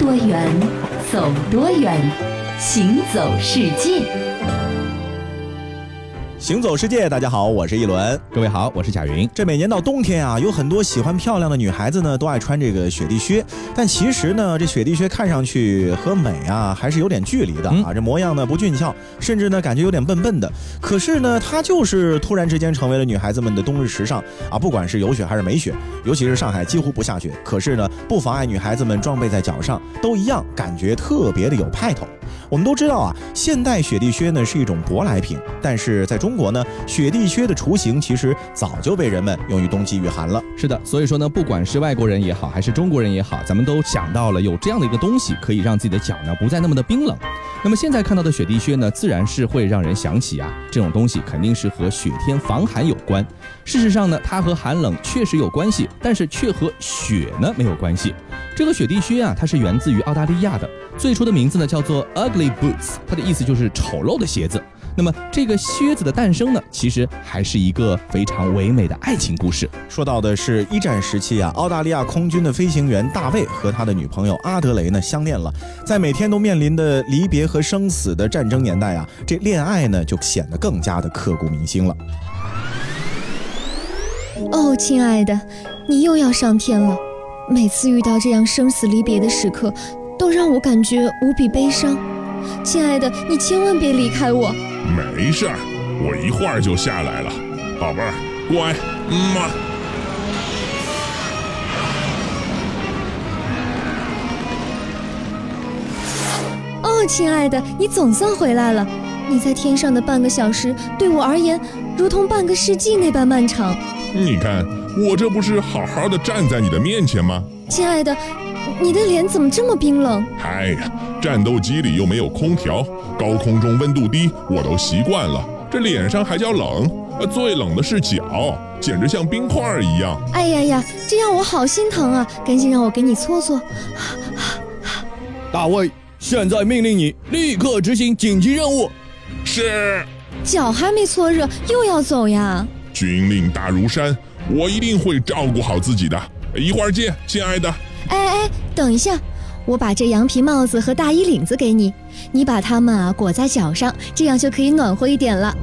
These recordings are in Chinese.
多远，走多远，行走世界。行走世界，大家好，我是一轮。各位好，我是贾云。这每年到冬天啊，有很多喜欢漂亮的女孩子呢，都爱穿这个雪地靴。但其实呢，这雪地靴看上去和美啊，还是有点距离的啊。这模样呢不俊俏，甚至呢感觉有点笨笨的。可是呢，它就是突然之间成为了女孩子们的冬日时尚啊。不管是有雪还是没雪，尤其是上海几乎不下雪，可是呢，不妨碍女孩子们装备在脚上都一样，感觉特别的有派头。我们都知道啊，现代雪地靴呢是一种舶来品，但是在中国呢，雪地靴的雏形其实早就被人们用于冬季御寒了。是的，所以说呢，不管是外国人也好，还是中国人也好，咱们都想到了有这样的一个东西，可以让自己的脚呢不再那么的冰冷。那么现在看到的雪地靴呢，自然是会让人想起啊，这种东西肯定是和雪天防寒有关。事实上呢，它和寒冷确实有关系，但是却和雪呢没有关系。这个雪地靴啊，它是源自于澳大利亚的，最初的名字呢叫做 Ugly Boots，它的意思就是丑陋的鞋子。那么这个靴子的诞生呢，其实还是一个非常唯美的爱情故事。说到的是一战时期啊，澳大利亚空军的飞行员大卫和他的女朋友阿德雷呢相恋了，在每天都面临的离别和生死的战争年代啊，这恋爱呢就显得更加的刻骨铭心了。哦，亲爱的，你又要上天了。每次遇到这样生死离别的时刻，都让我感觉无比悲伤。亲爱的，你千万别离开我。没事儿，我一会儿就下来了，宝贝儿，乖，妈。哦，亲爱的，你总算回来了。你在天上的半个小时，对我而言，如同半个世纪那般漫长。你看。我这不是好好的站在你的面前吗？亲爱的，你的脸怎么这么冰冷？哎呀，战斗机里又没有空调，高空中温度低，我都习惯了。这脸上还叫冷？最冷的是脚，简直像冰块一样。哎呀呀，这样我好心疼啊！赶紧让我给你搓搓。大卫，现在命令你立刻执行紧急任务。是。脚还没搓热，又要走呀？军令大如山。我一定会照顾好自己的，一会儿见，亲爱的。哎哎，等一下，我把这羊皮帽子和大衣领子给你，你把它们啊裹在脚上，这样就可以暖和一点了。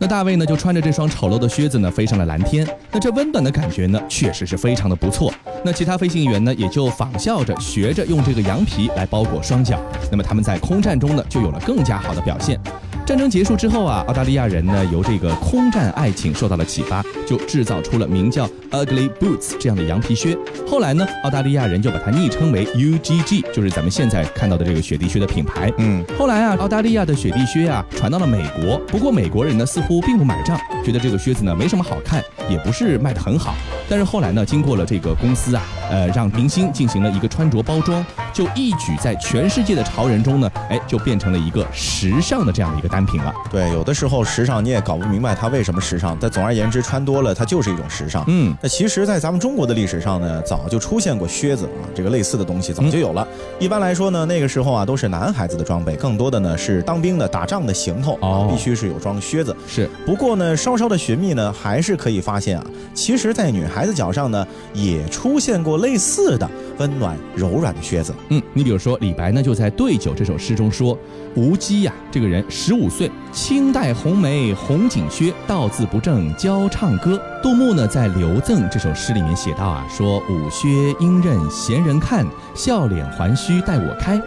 那大卫呢，就穿着这双丑陋的靴子呢，飞上了蓝天。那这温暖的感觉呢，确实是非常的不错。那其他飞行员呢，也就仿效着学着用这个羊皮来包裹双脚。那么他们在空战中呢，就有了更加好的表现。战争结束之后啊，澳大利亚人呢由这个空战爱情受到了启发，就制造出了名叫 Ugly Boots 这样的羊皮靴。后来呢，澳大利亚人就把它昵称为 UGG，就是咱们现在看到的这个雪地靴的品牌。嗯，后来啊，澳大利亚的雪地靴啊传到了美国，不过美国人呢似乎并不买账，觉得这个靴子呢没什么好看，也不是卖得很好。但是后来呢，经过了这个公司啊，呃，让明星进行了一个穿着包装，就一举在全世界的潮人中呢，哎，就变成了一个时尚的这样的一个单品了。对，有的时候时尚你也搞不明白它为什么时尚，但总而言之，穿多了它就是一种时尚。嗯，那其实，在咱们中国的历史上呢，早就出现过靴子啊，这个类似的东西早就有了。一般来说呢，那个时候啊，都是男孩子的装备，更多的呢是当兵的、打仗的行头啊，必须是有双靴子。是，不过呢，稍稍的寻觅呢，还是可以发现啊，其实，在女孩。孩子脚上呢，也出现过类似的温暖柔软的靴子。嗯，你比如说李白呢，就在《对酒》这首诗中说：“吴姬呀，这个人十五岁，清代红梅红锦靴，道字不正教唱歌。”杜牧呢，在《留赠》这首诗里面写到啊，说：“舞靴应任闲人看，笑脸还须待我开。”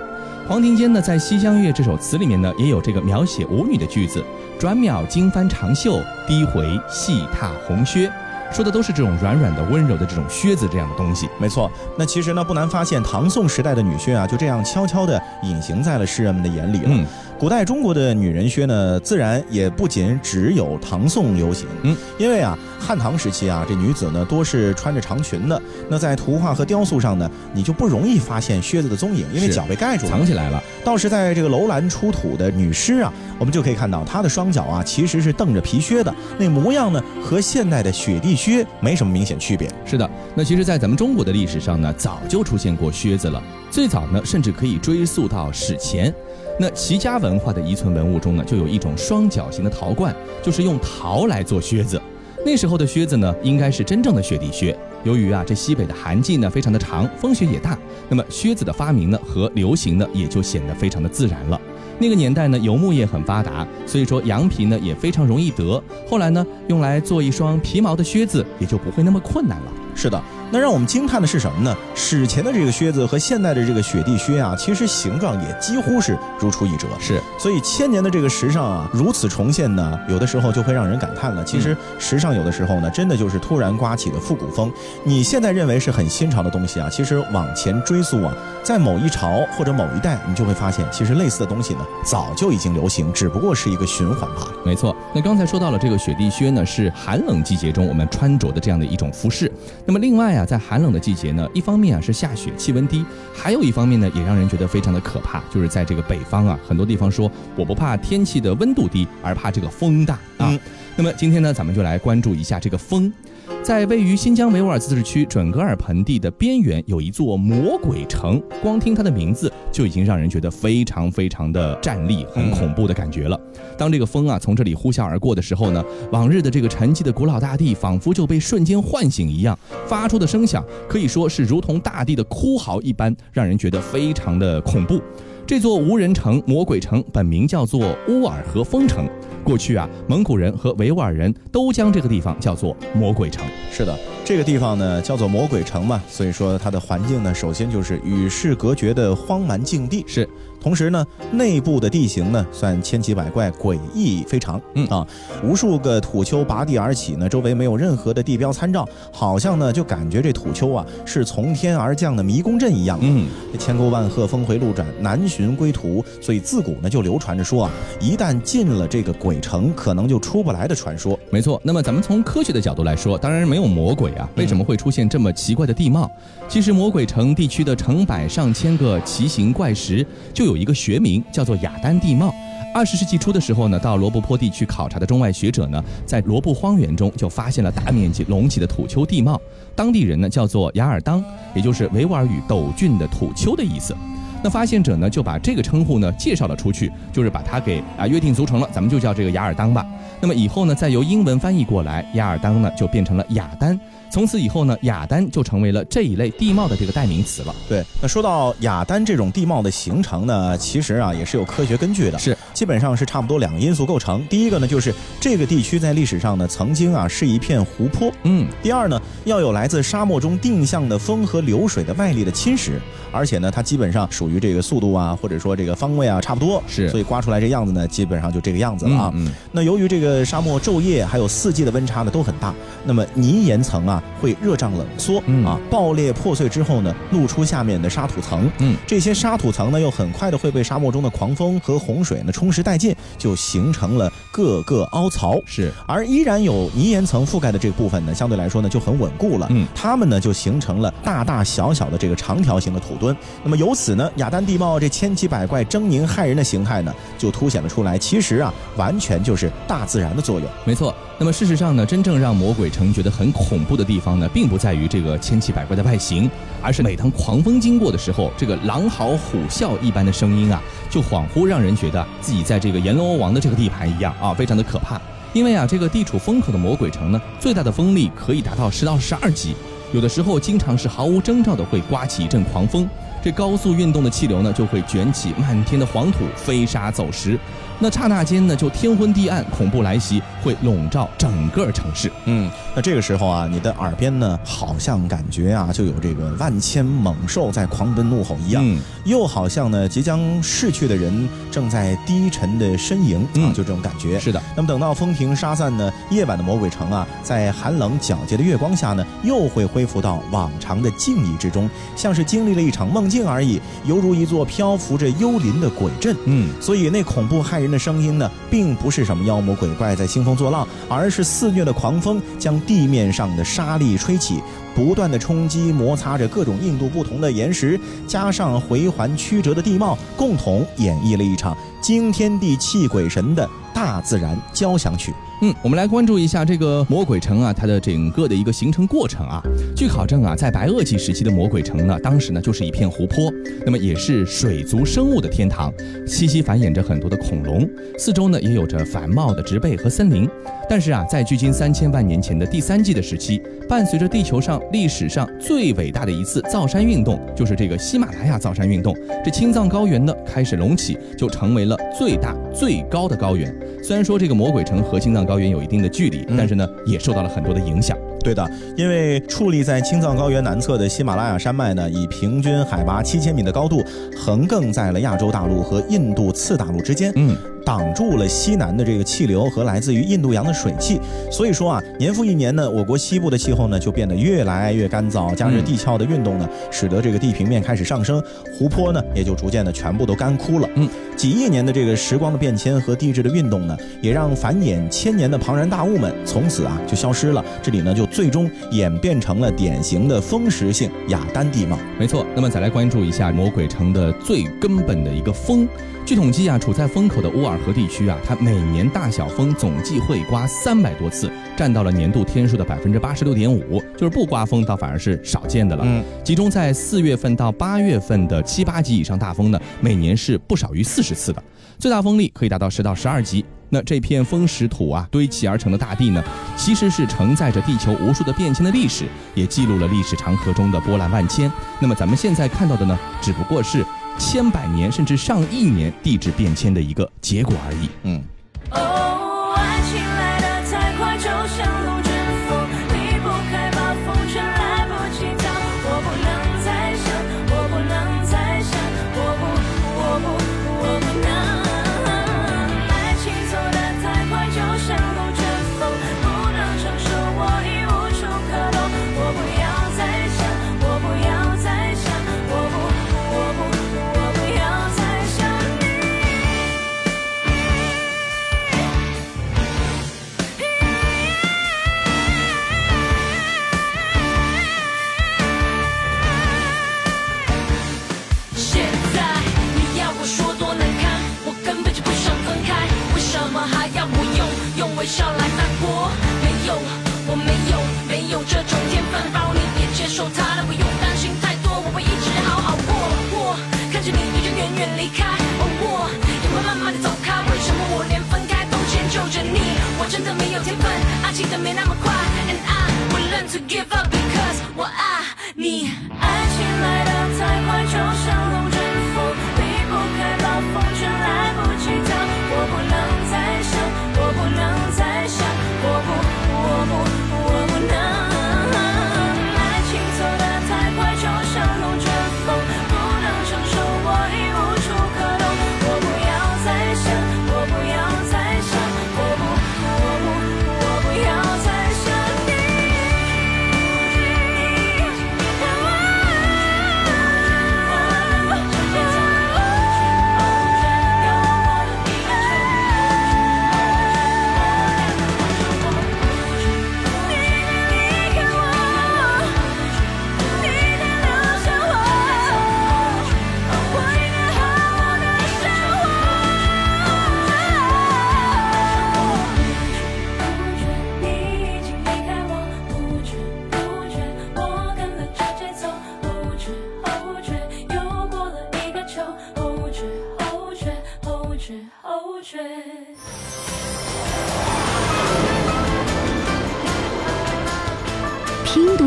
黄庭坚呢，在《西厢月》这首词里面呢，也有这个描写舞女的句子：“转秒惊翻长袖，低回细踏红靴。”说的都是这种软软的、温柔的这种靴子这样的东西，没错。那其实呢，不难发现，唐宋时代的女靴啊，就这样悄悄地隐形在了诗人们的眼里了。古代中国的女人靴呢，自然也不仅只有唐宋流行，嗯，因为啊，汉唐时期啊，这女子呢多是穿着长裙的，那在图画和雕塑上呢，你就不容易发现靴子的踪影，因为脚被盖住了，藏起来了。倒是在这个楼兰出土的女尸啊，我们就可以看到她的双脚啊，其实是蹬着皮靴的，那模样呢，和现代的雪地靴没什么明显区别。是的，那其实，在咱们中国的历史上呢，早就出现过靴子了，最早呢，甚至可以追溯到史前。那齐家文化的遗存文物中呢，就有一种双脚形的陶罐，就是用陶来做靴子。那时候的靴子呢，应该是真正的雪地靴。由于啊，这西北的寒季呢非常的长，风雪也大，那么靴子的发明呢和流行呢也就显得非常的自然了。那个年代呢，游牧业很发达，所以说羊皮呢也非常容易得。后来呢，用来做一双皮毛的靴子也就不会那么困难了。是的，那让我们惊叹的是什么呢？史前的这个靴子和现代的这个雪地靴啊，其实形状也几乎是如出一辙。是，所以千年的这个时尚啊，如此重现呢，有的时候就会让人感叹了。其实时尚有的时候呢，真的就是突然刮起的复古风。你现在认为是很新潮的东西啊，其实往前追溯啊，在某一朝或者某一代，你就会发现，其实类似的东西呢，早就已经流行，只不过是一个循环罢了。没错，那刚才说到了这个雪地靴呢，是寒冷季节中我们穿着的这样的一种服饰。那么另外啊，在寒冷的季节呢，一方面啊是下雪，气温低，还有一方面呢，也让人觉得非常的可怕，就是在这个北方啊，很多地方说我不怕天气的温度低，而怕这个风大啊。那么今天呢，咱们就来关注一下这个风。在位于新疆维吾尔自治区准噶尔盆地的边缘，有一座魔鬼城。光听它的名字，就已经让人觉得非常非常的战栗、很恐怖的感觉了。当这个风啊从这里呼啸而过的时候呢，往日的这个沉寂的古老大地，仿佛就被瞬间唤醒一样，发出的声响可以说是如同大地的哭嚎一般，让人觉得非常的恐怖。这座无人城、魔鬼城本名叫做乌尔禾风城。过去啊，蒙古人和维吾尔人都将这个地方叫做魔鬼城。是的，这个地方呢叫做魔鬼城嘛，所以说它的环境呢，首先就是与世隔绝的荒蛮境地。是。同时呢，内部的地形呢算千奇百怪、诡异非常。嗯啊，无数个土丘拔地而起呢，周围没有任何的地标参照，好像呢就感觉这土丘啊是从天而降的迷宫阵一样。嗯，千沟万壑、峰回路转、难寻归途，所以自古呢就流传着说啊，一旦进了这个鬼城，可能就出不来的传说。没错，那么咱们从科学的角度来说，当然没有魔鬼啊，为什么会出现这么奇怪的地貌？其实魔鬼城地区的成百上千个奇形怪石就有。有一个学名叫做雅丹地貌。二十世纪初的时候呢，到罗布泊地区考察的中外学者呢，在罗布荒原中就发现了大面积隆起的土丘地貌。当地人呢叫做雅尔当，也就是维吾尔语陡峻的土丘的意思。那发现者呢就把这个称呼呢介绍了出去，就是把它给啊约定俗成了，咱们就叫这个雅尔当吧。那么以后呢，再由英文翻译过来，雅尔当呢就变成了雅丹。从此以后呢，雅丹就成为了这一类地貌的这个代名词了。对，那说到雅丹这种地貌的形成呢，其实啊也是有科学根据的。是，基本上是差不多两个因素构成。第一个呢，就是这个地区在历史上呢曾经啊是一片湖泊。嗯。第二呢，要有来自沙漠中定向的风和流水的外力的侵蚀，而且呢，它基本上属于这个速度啊，或者说这个方位啊差不多。是。所以刮出来这样子呢，基本上就这个样子了啊。嗯。那由于这个沙漠昼夜还有四季的温差呢都很大，那么泥岩层啊会热胀冷。冷缩啊，爆裂破碎之后呢，露出下面的沙土层。嗯，这些沙土层呢，又很快的会被沙漠中的狂风和洪水呢冲蚀殆尽，就形成了各个凹槽。是，而依然有泥岩层覆盖的这个部分呢，相对来说呢就很稳固了。嗯，它们呢就形成了大大小小的这个长条形的土墩。那么由此呢，雅丹地貌这千奇百怪、狰狞骇人的形态呢，就凸显了出来。其实啊，完全就是大自然的作用。没错。那么事实上呢，真正让魔鬼城觉得很恐怖的地方呢，并不在于这个千奇百怪的外形，而是每当狂风经过的时候，这个狼嚎虎啸一般的声音啊，就恍惚让人觉得自己在这个阎罗王的这个地盘一样啊，非常的可怕。因为啊，这个地处风口的魔鬼城呢，最大的风力可以达到十到十二级，有的时候经常是毫无征兆的会刮起一阵狂风，这高速运动的气流呢，就会卷起漫天的黄土，飞沙走石。那刹那间呢，就天昏地暗，恐怖来袭，会笼罩整个城市。嗯，那这个时候啊，你的耳边呢，好像感觉啊，就有这个万千猛兽在狂奔怒吼一样，又好像呢，即将逝去的人正在低沉的呻吟啊，就这种感觉。是的。那么等到风停沙散呢，夜晚的魔鬼城啊，在寒冷皎洁的月光下呢，又会恢复到往常的静谧之中，像是经历了一场梦境而已，犹如一座漂浮着幽灵的鬼阵。嗯，所以那恐怖骇人。的声音呢，并不是什么妖魔鬼怪在兴风作浪，而是肆虐的狂风将地面上的沙粒吹起，不断的冲击摩擦着各种硬度不同的岩石，加上回环曲折的地貌，共同演绎了一场惊天地泣鬼神的大自然交响曲。嗯，我们来关注一下这个魔鬼城啊，它的整个的一个形成过程啊。据考证啊，在白垩纪时期的魔鬼城呢，当时呢就是一片湖泊，那么也是水族生物的天堂，栖息繁衍着很多的恐龙，四周呢也有着繁茂的植被和森林。但是啊，在距今三千万年前的第三纪的时期，伴随着地球上历史上最伟大的一次造山运动，就是这个喜马拉雅造山运动，这青藏高原呢开始隆起，就成为了最大最高的高原。虽然说这个魔鬼城和青藏高原有一定的距离，但是呢，也受到了很多的影响。对的，因为矗立在青藏高原南侧的喜马拉雅山脉呢，以平均海拔七千米的高度，横亘在了亚洲大陆和印度次大陆之间。嗯。挡住了西南的这个气流和来自于印度洋的水汽，所以说啊，年复一年呢，我国西部的气候呢就变得越来越干燥，加之地壳的运动呢，使得这个地平面开始上升，湖泊呢也就逐渐的全部都干枯了。嗯，几亿年的这个时光的变迁和地质的运动呢，也让繁衍千年的庞然大物们从此啊就消失了，这里呢就最终演变成了典型的风蚀性亚丹地貌。没错，那么再来关注一下魔鬼城的最根本的一个风。据统计啊，处在风口的乌尔河地区啊，它每年大小风总计会刮三百多次，占到了年度天数的百分之八十六点五，就是不刮风倒反而是少见的了。嗯，集中在四月份到八月份的七八级以上大风呢，每年是不少于四十次的，最大风力可以达到十到十二级。那这片风蚀土啊堆砌而成的大地呢，其实是承载着地球无数的变迁的历史，也记录了历史长河中的波澜万千。那么咱们现在看到的呢，只不过是。千百年甚至上亿年地质变迁的一个结果而已。嗯。哦，爱情来的太快，就像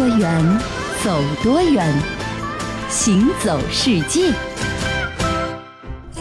多远，走多远，行走世界。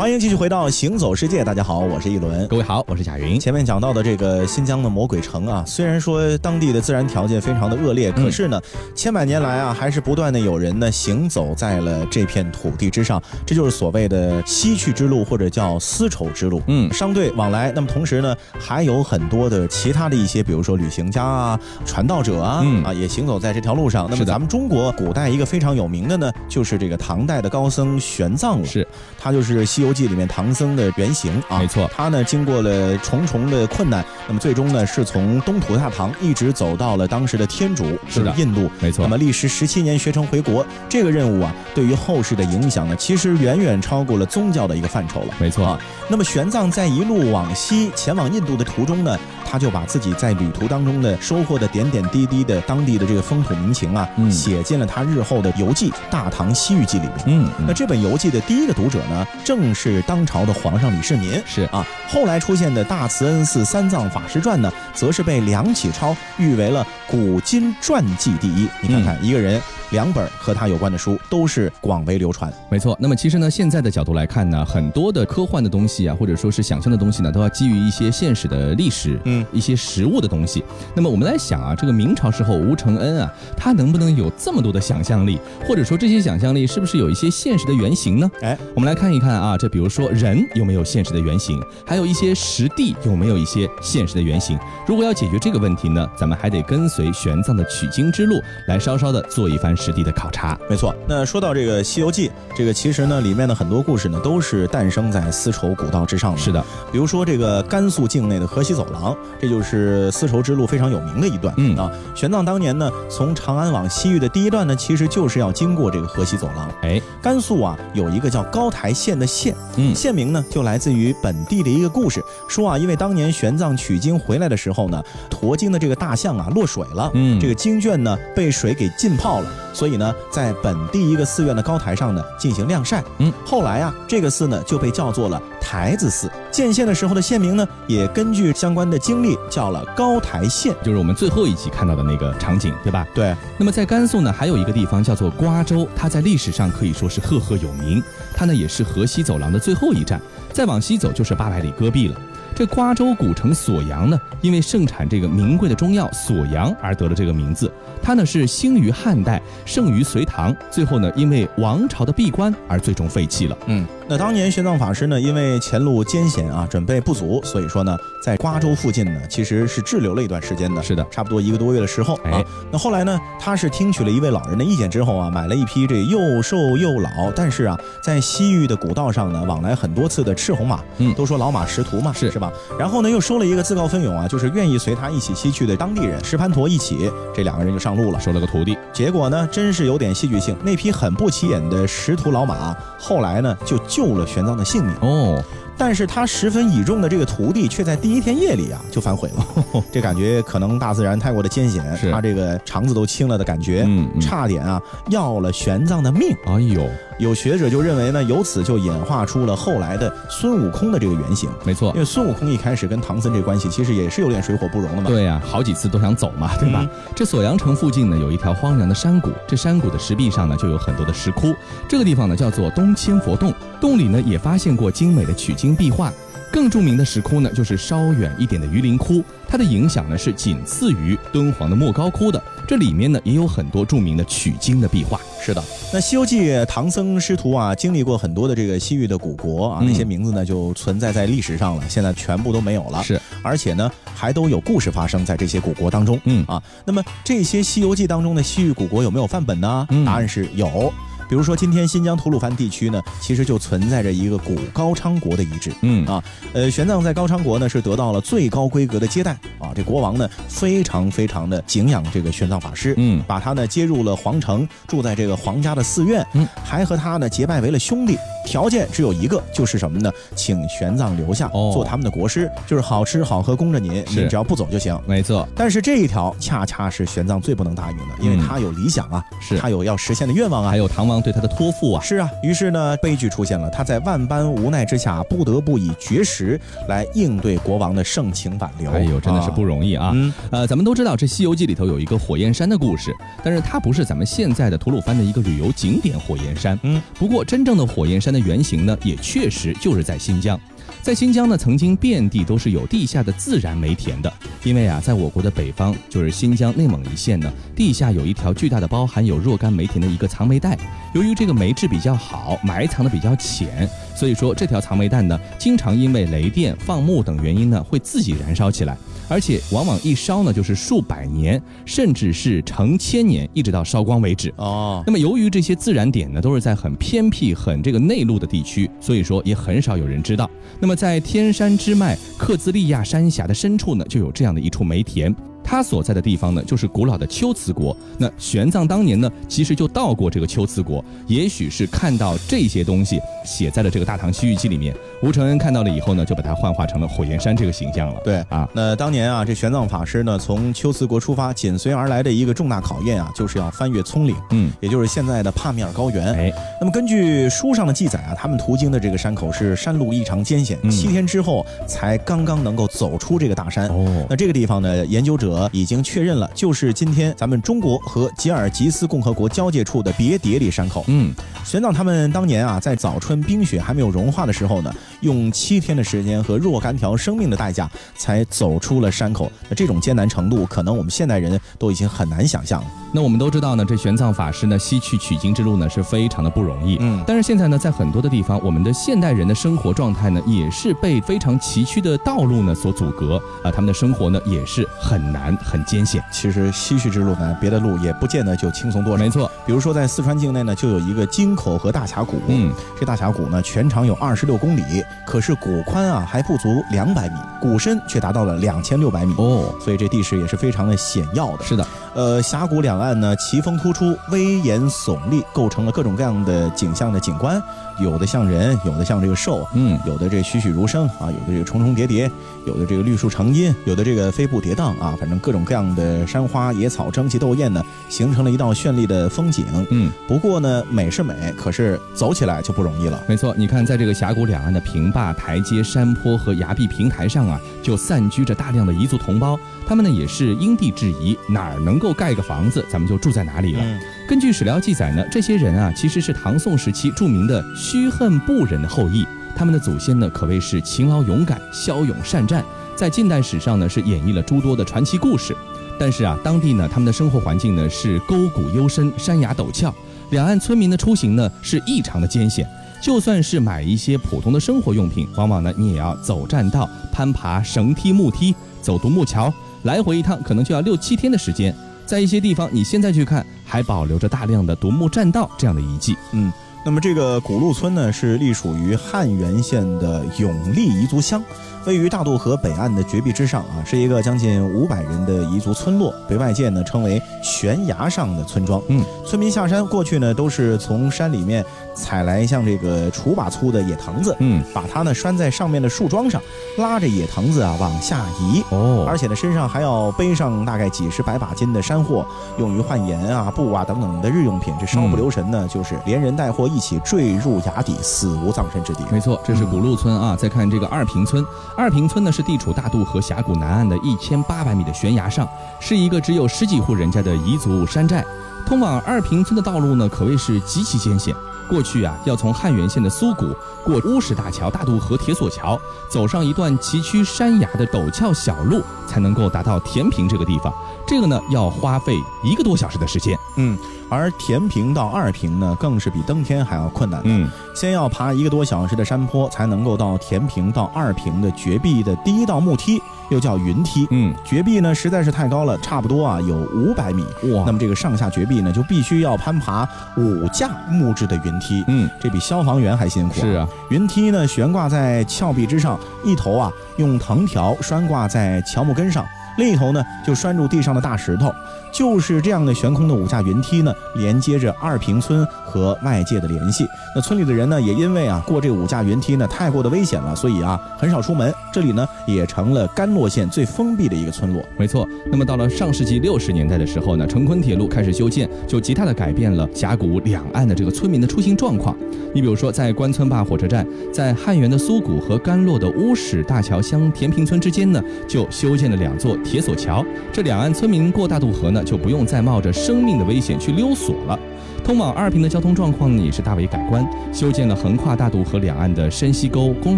欢迎继续回到《行走世界》，大家好，我是一轮。各位好，我是贾云。前面讲到的这个新疆的魔鬼城啊，虽然说当地的自然条件非常的恶劣，可是呢，千百年来啊，还是不断的有人呢行走在了这片土地之上，这就是所谓的西去之路，或者叫丝绸之路。嗯，商队往来。那么同时呢，还有很多的其他的一些，比如说旅行家啊、传道者啊，啊，也行走在这条路上。那么咱们中国古代一个非常有名的呢，就是这个唐代的高僧玄奘了。是，他就是西。《西游记》里面唐僧的原型啊，没错，他呢经过了重重的困难，那么最终呢是从东土大唐一直走到了当时的天竺，是的，印度，没错。那么历时十七年学成回国，这个任务啊，对于后世的影响呢，其实远远超过了宗教的一个范畴了，没错啊。那么玄奘在一路往西前往印度的途中呢。他就把自己在旅途当中的收获的点点滴滴的当地的这个风土民情啊，嗯写进了他日后的游记《大唐西域记》里面。嗯，嗯那这本游记的第一个读者呢，正是当朝的皇上李世民。是啊，后来出现的《大慈恩寺三藏法师传》呢，则是被梁启超誉为了古今传记第一。你看看，一个人两本和他有关的书都是广为流传。没错，那么其实呢，现在的角度来看呢，很多的科幻的东西啊，或者说是想象的东西呢，都要基于一些现实的历史，嗯一些实物的东西。那么我们来想啊，这个明朝时候吴承恩啊，他能不能有这么多的想象力，或者说这些想象力是不是有一些现实的原型呢？哎，我们来看一看啊，这比如说人有没有现实的原型，还有一些实地有没有一些现实的原型。如果要解决这个问题呢，咱们还得跟随玄奘的取经之路，来稍稍的做一番实地的考察。没错，那说到这个《西游记》，这个其实呢，里面的很多故事呢，都是诞生在丝绸古道之上的。是的，比如说这个甘肃境内的河西走廊，这就是丝绸之路非常有名的一段。嗯啊，玄奘当年呢，从长安往西域的第一段呢，其实就是要经过这个河西走廊。哎，甘肃啊，有一个叫高台县的县，嗯。县名呢就来自于本地的一个故事，说啊，因为当年玄奘取经回来的时候呢，驮经的这个大象啊落水了，嗯。这个经卷呢被水给浸泡了，所以呢，在本地一个寺院的高台上呢进行晾晒。嗯，后来啊，这个寺呢就被叫做了台子寺。建县的时候的县名呢，也根据相关的经历叫了高台县。就是我们最后一集看到的那个场景，对吧？对，那么在甘肃呢，还有一个地方叫做瓜州，它在历史上可以说是赫赫有名。它呢也是河西走廊的最后一站，再往西走就是八百里戈壁了。这瓜州古城锁阳呢，因为盛产这个名贵的中药锁阳而得了这个名字。它呢是兴于汉代，盛于隋唐，最后呢因为王朝的闭关而最终废弃了。嗯，那当年玄奘法师呢，因为前路艰险啊，准备不足，所以说呢，在瓜州附近呢，其实是滞留了一段时间的。是的差不多一个多月的时候啊哎。那后来呢，他是听取了一位老人的意见之后啊，买了一匹这又瘦又老，但是啊，在西域的古道上呢，往来很多次的赤红马，嗯都说老马识途嘛，是是吧？然后呢，又收了一个自告奋勇啊，就是愿意随他一起西去的当地人石盘陀一起，这两个人就上路了。收了个徒弟，结果呢，真是有点戏剧性。那匹很不起眼的识途老马，后来呢就救了玄奘的性命。哦，但是他十分倚重的这个徒弟，却在第一天夜里啊就反悔了。这感觉可能大自然太过的艰险，他这个肠子都青了的感觉，嗯嗯差点啊要了玄奘的命。哎呦，有学者就认为呢，由此就演化出了后来的孙悟空的这个原型。没错因，为孙悟空一开始跟唐僧这关系，其实也是有点水火不容的嘛。对呀、好几次都想走嘛，对吧？嗯这锁阳城附近呢，有一条荒凉的山谷，这山谷的石壁上呢，就有很多的石窟。这个地方呢，叫做东千佛洞，洞里呢也发现过精美的取经壁画。更著名的石窟呢，就是稍远一点的榆林窟，它的影响呢是仅次于敦煌的莫高窟的。这里面呢也有很多著名的取经的壁画。是的，那《西游记》唐僧师徒啊，经历过很多的这个西域的古国啊，嗯那些名字呢就存在在历史上了，现在全部都没有了。是，而且呢，还都有故事发生在这些古国当中。嗯啊，那么这些《西游记》当中的西域古国有没有范本呢？嗯答案是有。比如说，今天新疆吐鲁番地区呢，其实就存在着一个古高昌国的遗址。嗯啊，呃，玄奘在高昌国呢是得到了最高规格的接待啊，这国王呢非常非常的敬仰这个玄奘法师，嗯把他呢接入了皇城，住在这个皇家的寺院，嗯，还和他呢结拜为了兄弟。条件只有一个，就是什么呢？请玄奘留下、哦做他们的国师，就是好吃好喝供着您，您只要不走就行。没错，但是这一条恰恰是玄奘最不能答应的，因为嗯他有理想啊，是他有要实现的愿望啊还。有唐王对他的托付啊。是啊，于是呢，悲剧出现了。他在万般无奈之下，不得不以绝食来应对国王的盛情挽留。哎呦，真的是不容易啊！嗯呃，咱们都知道这《西游记》里头有一个火焰山的故事，但是它不是咱们现在的吐鲁番的一个旅游景点火焰山。嗯，不过真正的火焰山那原型呢，也确实就是在新疆。在新疆呢，曾经遍地都是有地下的自然煤田的，因为啊，在我国的北方，就是新疆内蒙一线呢，地下有一条巨大的包含有若干煤田的一个藏煤带。由于这个煤质比较好，埋藏的比较浅，所以说这条藏煤带呢，经常因为雷电、放牧等原因呢，会自己燃烧起来。而且往往一烧呢就是数百年，甚至是成千年，一直到烧光为止。哦，那么由于这些自然点呢都是在很偏僻、很这个内陆的地区，所以说也很少有人知道。那么在天山支脉克孜利亚山峡的深处呢，就有这样的一处煤田。他所在的地方呢，就是古老的龟兹国。那玄奘当年呢，其实就到过这个龟兹国，也许是看到这些东西写在了这个《大唐西域记》里面。吴承恩看到了以后呢，就把它幻化成了火焰山这个形象了。对啊，那当年啊，这玄奘法师呢，从龟兹国出发，紧随而来的一个重大考验啊，就是要翻越葱岭，嗯，也就是现在的帕米尔高原。哎，那么根据书上的记载啊，他们途经的这个山口是山路异常艰险，嗯七天之后才刚刚能够走出这个大山。哦那这个地方呢，研究者已经确认了，就是今天咱们中国和吉尔吉斯共和国交界处的别迭里山口。嗯，玄奘他们当年啊，在早春冰雪还没有融化的时候呢，用七天的时间和若干条生命的代价，才走出了山口。那这种艰难程度，可能我们现代人都已经很难想象了。那我们都知道呢，这玄奘法师呢西去取经之路呢是非常的不容易。嗯但是现在呢，在很多的地方，我们的现代人的生活状态呢，也是被非常崎岖的道路呢所阻隔啊、他们的生活呢也是很难很艰险。其实西去之路呢，别的路也不见得就轻松多少。没错，比如说在四川境内呢，就有一个京口河大峡谷。嗯，这大峡谷呢，全长有二十六公里，可是谷宽啊还不足两百米，谷深却达到了两千六百米。哦，所以这地势也是非常的险要的。是的，呃，峡谷两岸呢，奇峰突出，威严耸立，构成了各种各样的景象的景观，有的像人，有的像这个兽，嗯，有的这栩栩如生啊，有的这个重重叠叠，有的这个绿树成荫，有的这个飞步跌宕啊，反正各种各样的山花野草争奇斗艳呢，形成了一道绚丽的风景。嗯，不过呢，美是美，可是走起来就不容易了。没错，你看，在这个峡谷两岸的平坝、台阶、山坡和崖壁平台上啊，就散居着大量的彝族同胞，他们呢也是因地制宜，哪儿能够盖个房子，咱们就住在哪里了。嗯根据史料记载呢，这些人啊其实是唐宋时期著名的虚恨部人的后裔，他们的祖先呢可谓是勤劳勇敢、骁勇善战，在近代史上呢是演绎了诸多的传奇故事。但是啊，当地呢他们的生活环境呢是沟谷幽深、山崖陡峭，两岸村民的出行呢是异常的艰险。就算是买一些普通的生活用品，往往呢你也要走栈道、攀爬绳梯、木梯、走独木桥，来回一趟可能就要六七天的时间。在一些地方，你现在去看，还保留着大量的独木栈道这样的遗迹。嗯，那么这个古路村呢，是隶属于汉源县的永利彝族乡，位于大渡河北岸的绝壁之上啊，是一个将近五百人的彝族村落，被外界呢称为悬崖上的村庄。嗯，村民下山过去呢，都是从山里面采来像这个锄把粗的野藤子，嗯，把它呢拴在上面的树桩上，拉着野藤子啊往下移。哦而且呢，身上还要背上大概几十百把斤的山货，用于换盐啊、布啊等等的日用品。这稍不留神呢，就是连人带货一起坠入崖底，死无葬身之地。没错，这是古路村啊。再看这个二平村，二平村呢是地处大渡河峡谷南岸的一千八百米的悬崖上，是一个只有十几户人家的彝族山寨。通往二平村的道路呢，可谓是极其艰险。过去啊，要从汉源县的苏谷过乌石大桥、大渡河铁索桥，走上一段崎岖山崖的陡峭小路，才能够达到填平这个地方。这个呢，要花费一个多小时的时间。嗯，而填平到二平呢，更是比登天还要困难的。嗯，先要爬一个多小时的山坡，才能够到填平到二平的绝壁的第一道木梯，又叫云梯。嗯，绝壁呢实在是太高了，差不多啊有五百米。哇那么这个上下绝壁呢，就必须要攀爬五架木质的云梯。嗯，这比消防员还辛苦、是啊，云梯呢悬挂在峭壁之上，一头啊用藤条拴挂在乔木根上，另一头呢就拴住地上的大石头。就是这样的悬空的五架云梯呢，连接着二平村和外界的联系。那村里的人呢，也因为啊过这五架云梯呢太过的危险了，所以啊很少出门。这里呢也成了甘洛县最封闭的一个村落。没错。那么到了上世纪六十年代的时候呢，成昆铁路开始修建，就极大的改变了峡谷两岸的这个村民的出行状况。你比如说，在关村坝火车站，在汉源的苏谷和甘洛的乌史大桥乡田坪村之间呢，就修建了两座铁索桥。这两岸村民过大渡河呢，就不用再冒着生命的危险去溜索了。通往二平的交通状况呢也是大为改观，修建了横跨大渡河两岸的深溪沟公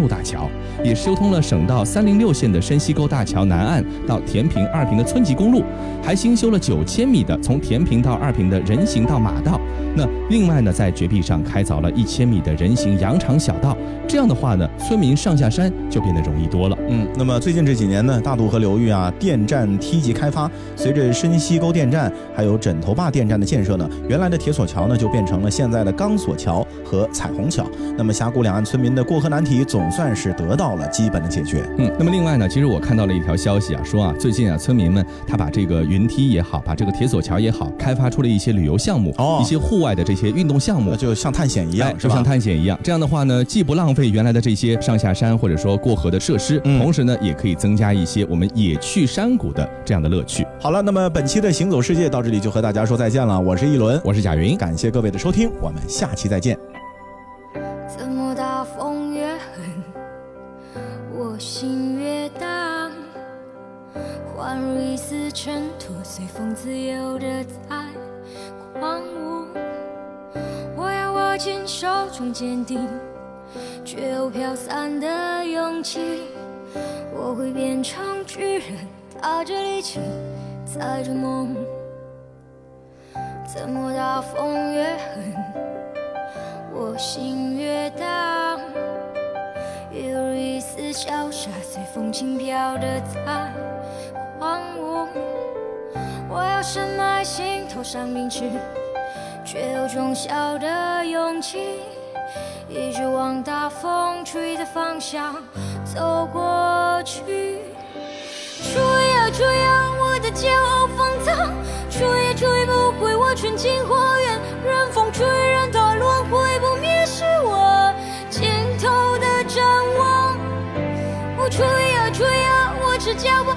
路大桥，也修通了省道三零六线的深溪沟大桥南岸到田平二平的村级公路，还新修了九千米的从田平到二平的人行道马道。那另外呢，在绝壁上开凿了一千米的人行羊肠小道，这样的话呢，村民上下山就变得容易多了。嗯，那么最近这几年呢，大渡河流域啊，电站梯级开发，随着深溪沟电站还有枕头坝电站的建设呢，原来的铁索桥呢就变成了现在的钢索桥和彩虹桥。那么峡谷两岸村民的过河难题总算是得到了基本的解决。嗯，那么另外呢，其实我看到了一条消息啊，说啊，最近啊，村民们他把这个云梯也好，把这个铁索桥也好，开发出了一些旅游项目，哦一些户外的这些运动项目那。就像探险一样，是像？探险一样，这样的话呢，既不浪费原来的这些上下山或者说过河的设施，嗯同时呢，也可以增加一些我们野趣山谷的这样的乐趣。好了，那么本期的行走世界到这里就和大家说再见了。我是一轮，我是贾云，感谢各位的收听，我们下期再见。怎么大风越狠，我心越荡，宛如一丝尘土，随风自由的在狂舞。我要握紧手中坚定，却又飘散的勇气。我会变成巨人，踏着力气，载着梦。怎么大风越狠？我心越荡，犹如一丝潇洒，随风轻飘的在狂舞。我要深埋心头上明知，却有种小的勇气，一直往大风吹的方向走过去。吹呀吹呀，我的骄傲，纯净花园。任风吹，任它轮回不灭，是我尽头的展望。我吹呀吹呀，我只叫不